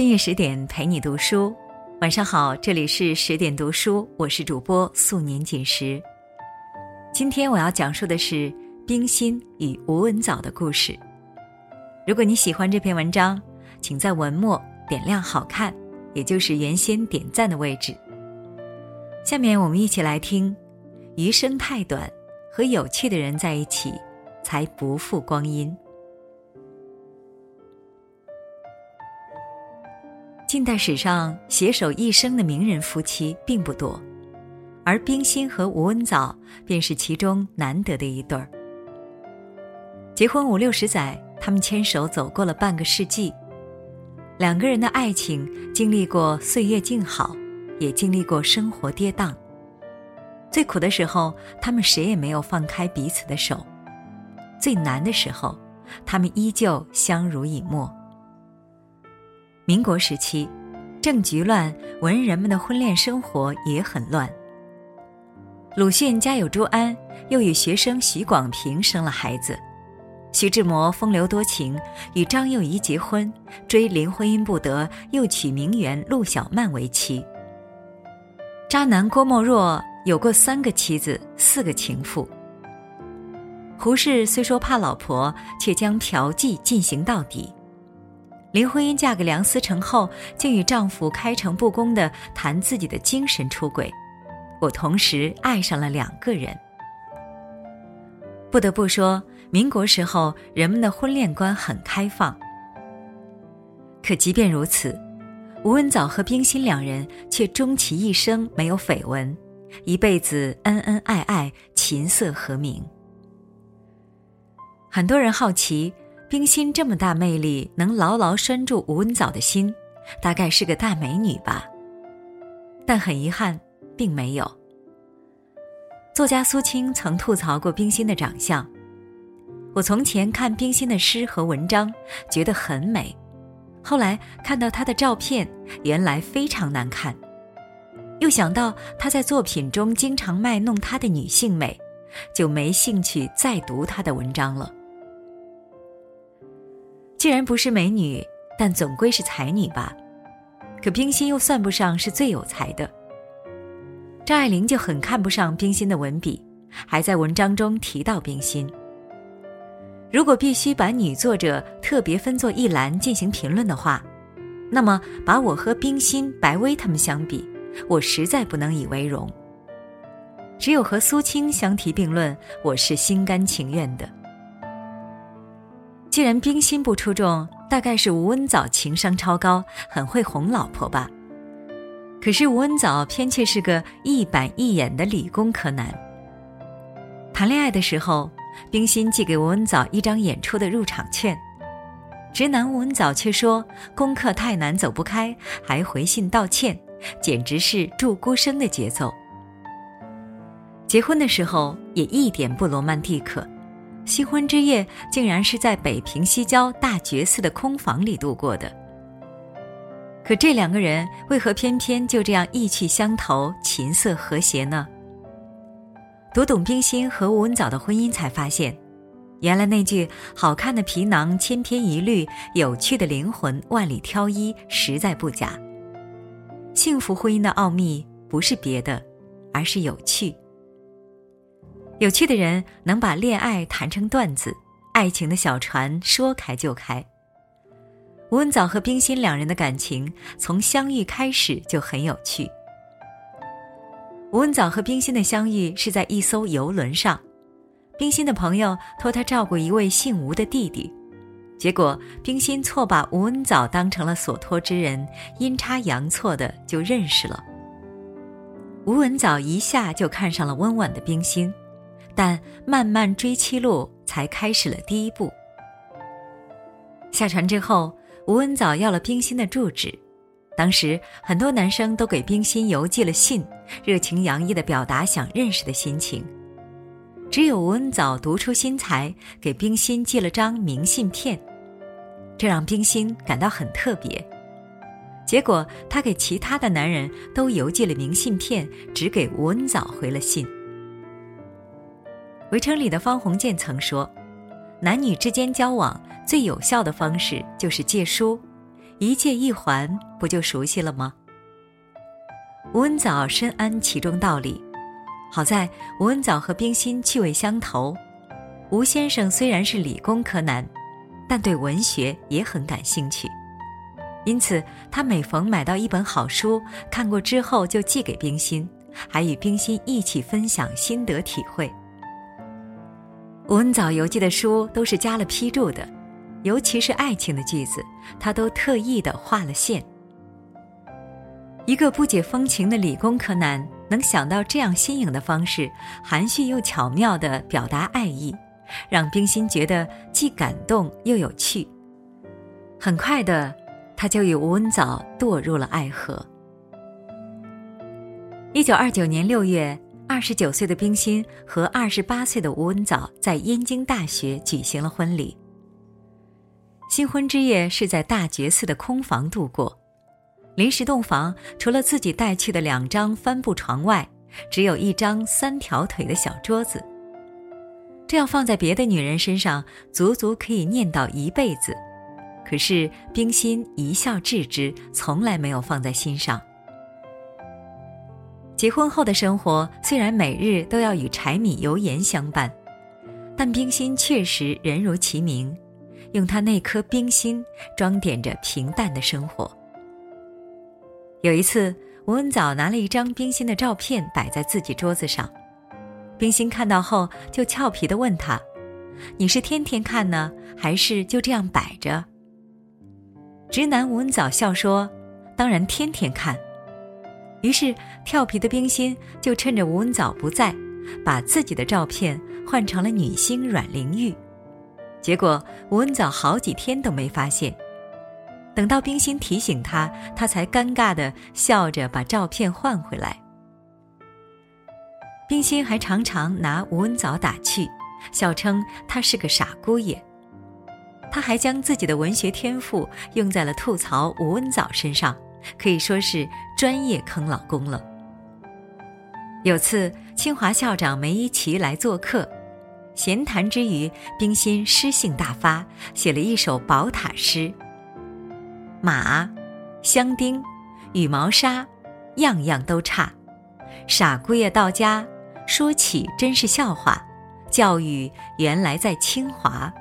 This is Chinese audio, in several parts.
深夜十点陪你读书，晚上好，这里是十点读书，我是主播素年锦时。今天我要讲述的是冰心与吴文藻的故事。如果你喜欢这篇文章，请在文末点亮“好看”，也就是原先点赞的位置。下面我们一起来听：余生太短，和有趣的人在一起，才不负光阴。近代史上携手一生的名人夫妻并不多，而冰心和吴文藻便是其中难得的一对儿。结婚五六十载，他们牵手走过了半个世纪，两个人的爱情经历过岁月静好，也经历过生活跌宕。最苦的时候，他们谁也没有放开彼此的手；最难的时候，他们依旧相濡以沫。民国时期，政局乱，文人们的婚恋生活也很乱。鲁迅家有朱安，又与学生许广平生了孩子。徐志摩风流多情，与张幼仪结婚，追林徽因不得，又娶名媛陆小曼为妻。渣男郭沫若有过三个妻子，四个情妇。胡适虽说怕老婆，却将嫖妓进行到底。林徽因嫁给梁思成后，竟与丈夫开诚布公地谈自己的精神出轨。我同时爱上了两个人。不得不说，民国时候人们的婚恋观很开放。可即便如此，吴文藻和冰心两人却终其一生没有绯闻，一辈子恩恩爱爱，琴瑟和鸣。很多人好奇。冰心这么大魅力，能牢牢拴住吴文藻的心，大概是个大美女吧。但很遗憾，并没有。作家苏青曾吐槽过冰心的长相。我从前看冰心的诗和文章，觉得很美，后来看到她的照片，原来非常难看。又想到她在作品中经常卖弄她的女性美，就没兴趣再读她的文章了。既然不是美女，但总归是才女吧。可冰心又算不上是最有才的。张爱玲就很看不上冰心的文笔，还在文章中提到冰心。如果必须把女作者特别分作一栏进行评论的话，那么把我和冰心、白薇他们相比，我实在不能以为荣。只有和苏青相提并论，我是心甘情愿的。既然冰心不出众，大概是吴文藻情商超高，很会哄老婆吧。可是吴文藻偏却是个一板一眼的理工科男。谈恋爱的时候，冰心寄给吴文藻一张演出的入场券，直男吴文藻却说功课太难走不开，还回信道歉，简直是祝孤生的节奏。结婚的时候也一点不罗曼蒂克。新婚之夜竟然是在北平西郊大觉寺的空房里度过的。可这两个人为何偏偏就这样意趣相投、琴瑟和谐呢？读懂冰心和吴文藻的婚姻，才发现，原来那句“好看的皮囊千篇一律，有趣的灵魂万里挑一”实在不假。幸福婚姻的奥秘不是别的，而是有趣。有趣的人能把恋爱谈成段子，爱情的小船说开就开。吴文藻和冰心两人的感情从相遇开始就很有趣。吴文藻和冰心的相遇是在一艘游轮上，冰心的朋友托他照顾一位姓吴的弟弟，结果冰心错把吴文藻当成了所托之人，阴差阳错的就认识了。吴文藻一下就看上了温婉的冰心。但漫漫追妻路才开始了第一步。下船之后，吴恩藻要了冰心的住址。当时很多男生都给冰心邮寄了信，热情洋溢的表达想认识的心情。只有吴恩藻独出心裁，给冰心寄了张明信片，这让冰心感到很特别。结果他给其他的男人都邮寄了明信片，只给吴恩藻回了信。围城里的方鸿渐曾说：“男女之间交往最有效的方式就是借书，一借一还，不就熟悉了吗？吴文藻深谙其中道理，好在吴文藻和冰心趣味相投。吴先生虽然是理工科男，但对文学也很感兴趣，因此他每逢买到一本好书，看过之后就寄给冰心，还与冰心一起分享心得体会。吴文藻游记的书都是加了批注的。尤其是爱情的句子，他都特意的画了线。一个不解风情的理工科男能想到这样新颖的方式，含蓄又巧妙的表达爱意，让冰心觉得既感动又有趣。很快的，他就与吴文藻堕入了爱河。一九二九年六月，二十九岁的冰心和二十八岁的吴文藻在燕京大学举行了婚礼。新婚之夜是在大觉寺的空房度过，临时洞房除了自己带去的两张帆布床外，只有一张三条腿的小桌子。这要放在别的女人身上，足足可以念叨一辈子。可是冰心一笑置之，从来没有放在心上。结婚后的生活虽然每日都要与柴米油盐相伴，但冰心确实人如其名。用他那颗冰心装点着平淡的生活。有一次，吴文藻拿了一张冰心的照片摆在自己桌子上，冰心看到后就俏皮的问他：“你是天天看呢，还是就这样摆着？”直男吴文藻笑说：“当然天天看。”于是调皮的冰心就趁着吴文藻不在，把自己的照片换成了女星阮玲玉。结果吴文藻好几天都没发现，等到冰心提醒他，他才尴尬的笑着把照片换回来。冰心还常常拿吴文藻打趣，笑称他是个傻姑爷。他还将自己的文学天赋用在了吐槽吴文藻身上，可以说是专业坑老公了。有次清华校长梅贻琦来做客。闲谈之余，冰心诗兴大发，写了一首宝塔诗：马、香丁、羽毛纱，样样都差。傻姑爷到家，说起真是笑话。教育原来在清华。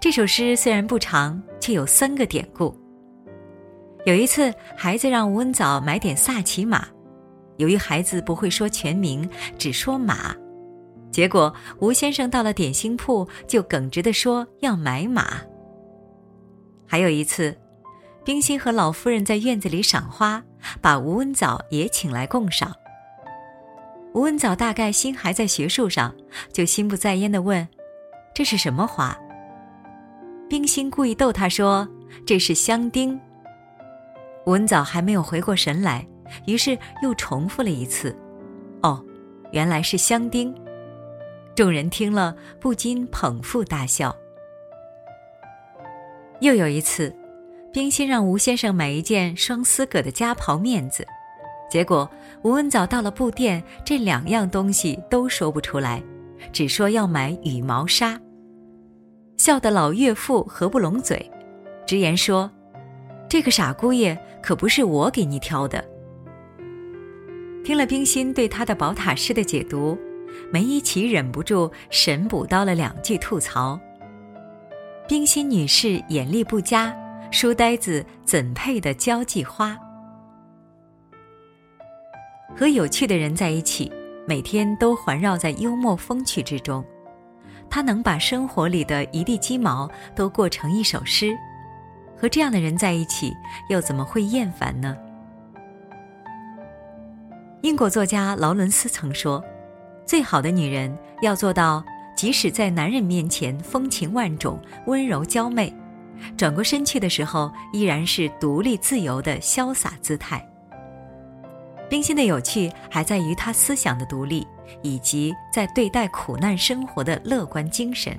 这首诗虽然不长，却有三个典故。有一次，孩子让吴文藻买点萨其马，由于孩子不会说全名，只说马。结果吴先生到了点心铺，就耿直地说要买马。还有一次，冰心和老夫人在院子里赏花，把吴文藻也请来共赏。吴文藻大概心还在学术上，就心不在焉地问：“这是什么花？”冰心故意逗他说：“这是香丁。”吴文藻还没有回过神来，于是又重复了一次：“哦，原来是香丁。”众人听了不禁捧腹大笑。又有一次，冰心让吴先生买一件双丝葛的夹袍面子，结果吴文藻到了布店，这两样东西都说不出来，只说要买羽毛纱，笑得老岳父合不拢嘴，直言说：“这个傻姑爷可不是我给你挑的。”听了冰心对他的宝塔诗的解读。梅贻琦忍不住神补刀了两句吐槽：“冰心女士眼力不佳，书呆子怎配的交际花？”和有趣的人在一起，每天都环绕在幽默风趣之中，他能把生活里的一地鸡毛都过成一首诗。和这样的人在一起，又怎么会厌烦呢？英国作家劳伦斯曾说。最好的女人要做到，即使在男人面前风情万种、温柔娇媚，转过身去的时候，依然是独立自由的潇洒姿态。冰心的有趣还在于她思想的独立，以及在对待苦难生活的乐观精神。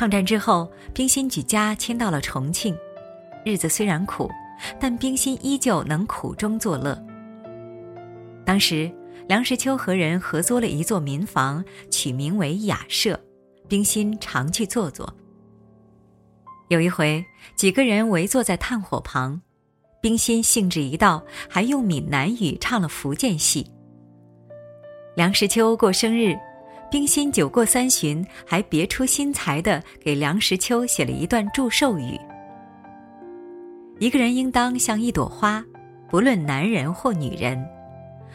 抗战之后，冰心举家迁到了重庆，日子虽然苦，但冰心依旧能苦中作乐。当时。梁实秋和人合租了一座民房，取名为雅舍，冰心常去坐坐。有一回，几个人围坐在炭火旁，冰心兴致一到，还用闽南语唱了福建戏。梁实秋过生日，冰心酒过三巡，还别出心裁的给梁实秋写了一段祝寿语：“一个人应当像一朵花，不论男人或女人，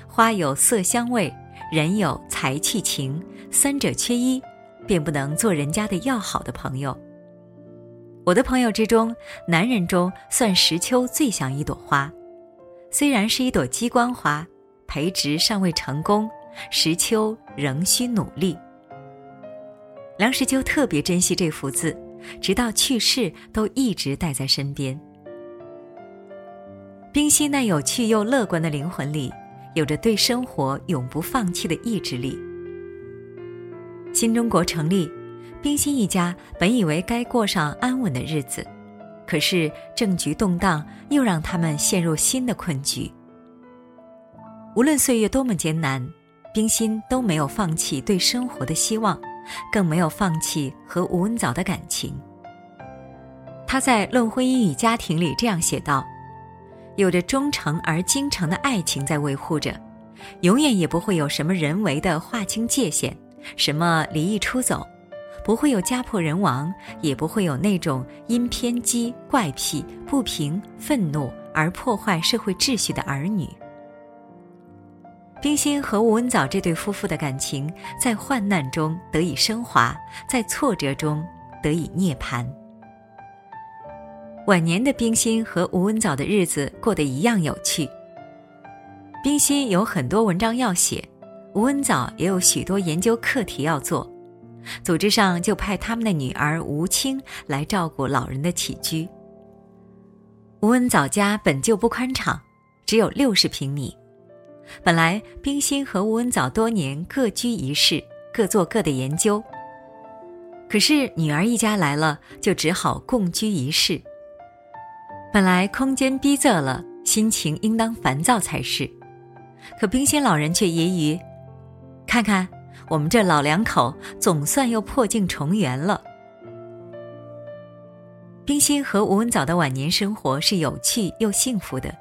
花有色香味，人有才气情，三者缺一，便不能做人家的要好的朋友。”我的朋友之中，男人中算石秋最像一朵花，虽然是一朵鸡冠花，培植尚未成功，石秋仍需努力。梁实秋特别珍惜这幅字，直到去世都一直带在身边。冰心那有趣又乐观的灵魂里，有着对生活永不放弃的意志力。新中国成立。冰心一家本以为该过上安稳的日子，可是政局动荡又让他们陷入新的困局。无论岁月多么艰难，冰心都没有放弃对生活的希望，更没有放弃和吴文藻的感情。他在《论婚姻与家庭》里这样写道：“有着忠诚而精诚的爱情在维护着，永远也不会有什么人为的划清界限，什么离异出走。”不会有家破人亡，也不会有那种因偏激、怪癖、不平、愤怒而破坏社会秩序的儿女。冰心和吴文藻这对夫妇的感情，在患难中得以升华，在挫折中得以涅槃。晚年的冰心和吴文藻的日子过得一样有趣。冰心有很多文章要写，吴文藻也有许多研究课题要做。组织上就派他们的女儿吴清来照顾老人的起居。吴文藻家本就不宽敞，只有六十平米。本来冰心和吴文藻多年各居一室，各做各的研究。可是女儿一家来了，就只好共居一室。本来空间逼仄了，心情应当烦躁才是。可冰心老人却揶揄：“看看。”我们这老两口总算又破镜重圆了。冰心和吴文藻的晚年生活是有趣又幸福的。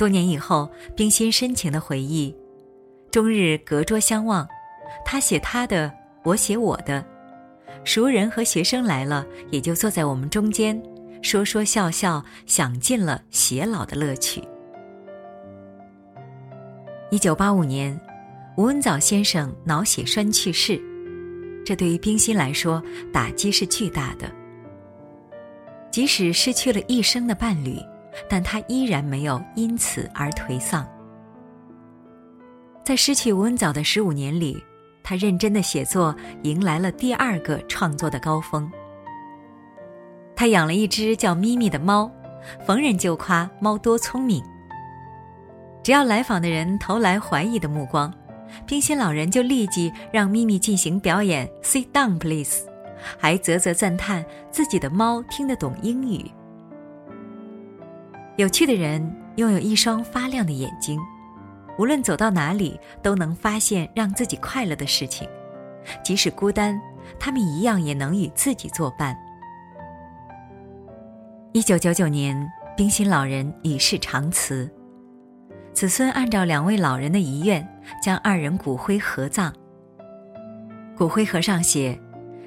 多年以后，冰心深情的回忆：终日隔桌相望，他写他的，我写我的。熟人和学生来了，也就坐在我们中间，说说笑笑，享尽了偕老的乐趣。一九八五年。吴文藻先生脑血栓去世，这对于冰心来说打击是巨大的。即使失去了一生的伴侣，但他依然没有因此而颓丧。在失去吴文藻的十五年里，他认真的写作，迎来了第二个创作的高峰。他养了一只叫咪咪的猫，逢人就夸猫多聪明。只要来访的人投来怀疑的目光。冰心老人就立即让咪咪进行表演，Sit down, please，还啧啧赞叹自己的猫听得懂英语。有趣的人拥有一双发亮的眼睛，无论走到哪里都能发现让自己快乐的事情，即使孤单，他们一样也能与自己作伴。一九九九年，冰心老人与世长辞。子孙按照两位老人的遗愿，将二人骨灰合葬。骨灰盒上写：“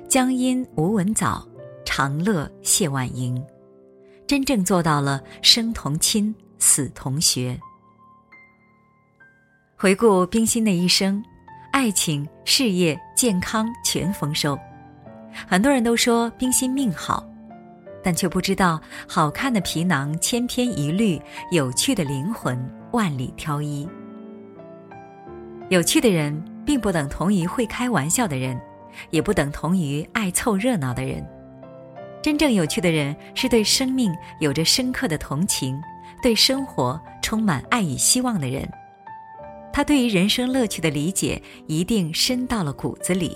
江阴吴文藻，长乐谢婉莹。”真正做到了生同亲，死同学。回顾冰心的一生，爱情、事业、健康全丰收。很多人都说冰心命好，但却不知道好看的皮囊千篇一律，有趣的灵魂。万里挑一。有趣的人，并不等同于会开玩笑的人，也不等同于爱凑热闹的人。真正有趣的人，是对生命有着深刻的同情，对生活充满爱与希望的人。他对于人生乐趣的理解，一定深到了骨子里。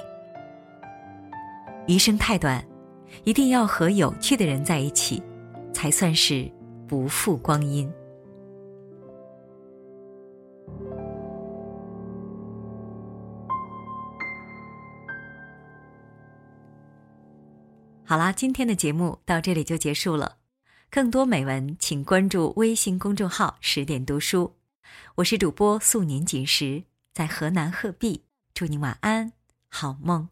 余生太短，一定要和有趣的人在一起，才算是不负光阴。好啦，今天的节目到这里就结束了。更多美文，请关注微信公众号“十点读书”。我是主播素年锦时，在河南鹤壁，祝你晚安，好梦。